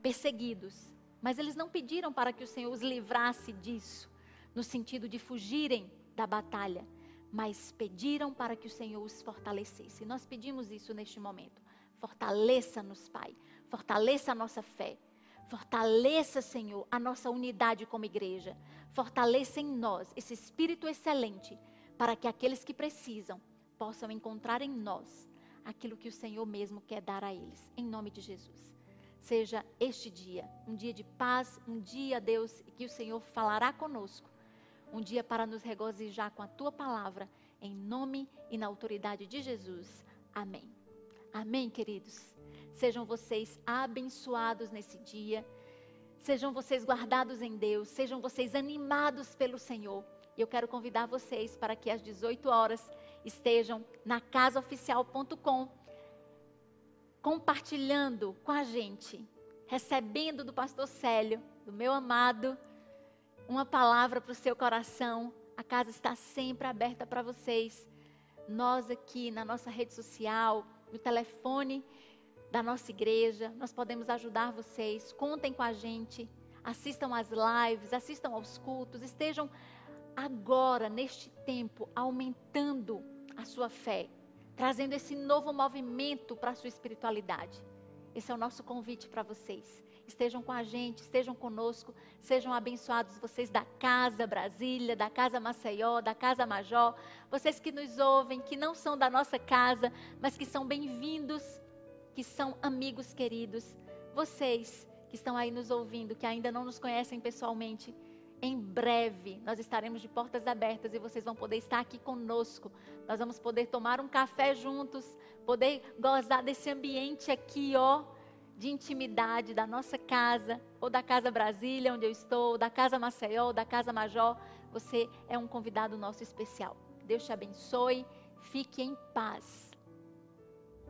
perseguidos, mas eles não pediram para que o Senhor os livrasse disso, no sentido de fugirem da batalha, mas pediram para que o Senhor os fortalecesse. Nós pedimos isso neste momento. Fortaleça-nos, Pai. Fortaleça a nossa fé. Fortaleça, Senhor, a nossa unidade como igreja. Fortaleça em nós esse espírito excelente, para que aqueles que precisam possam encontrar em nós aquilo que o Senhor mesmo quer dar a eles. Em nome de Jesus. Seja este dia um dia de paz, um dia, Deus, que o Senhor falará conosco um dia para nos regozijar com a tua palavra, em nome e na autoridade de Jesus. Amém. Amém, queridos. Sejam vocês abençoados nesse dia. Sejam vocês guardados em Deus, sejam vocês animados pelo Senhor. E eu quero convidar vocês para que às 18 horas estejam na casaoficial.com compartilhando com a gente, recebendo do pastor Célio, do meu amado, uma palavra para o seu coração. A casa está sempre aberta para vocês. Nós aqui na nossa rede social, no telefone da nossa igreja, nós podemos ajudar vocês. Contem com a gente. Assistam às lives, assistam aos cultos, estejam agora, neste tempo, aumentando a sua fé, trazendo esse novo movimento para a sua espiritualidade. Esse é o nosso convite para vocês estejam com a gente, estejam conosco, sejam abençoados vocês da Casa Brasília, da Casa Maceió, da Casa Major, vocês que nos ouvem, que não são da nossa casa, mas que são bem-vindos, que são amigos queridos, vocês que estão aí nos ouvindo, que ainda não nos conhecem pessoalmente, em breve nós estaremos de portas abertas e vocês vão poder estar aqui conosco. Nós vamos poder tomar um café juntos, poder gozar desse ambiente aqui, ó de intimidade da nossa casa, ou da Casa Brasília, onde eu estou, ou da Casa Maceió, ou da Casa Major, você é um convidado nosso especial. Deus te abençoe, fique em paz.